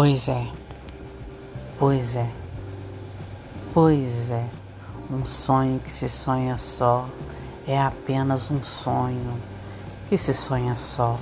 Pois é, pois é, pois é. Um sonho que se sonha só é apenas um sonho que se sonha só.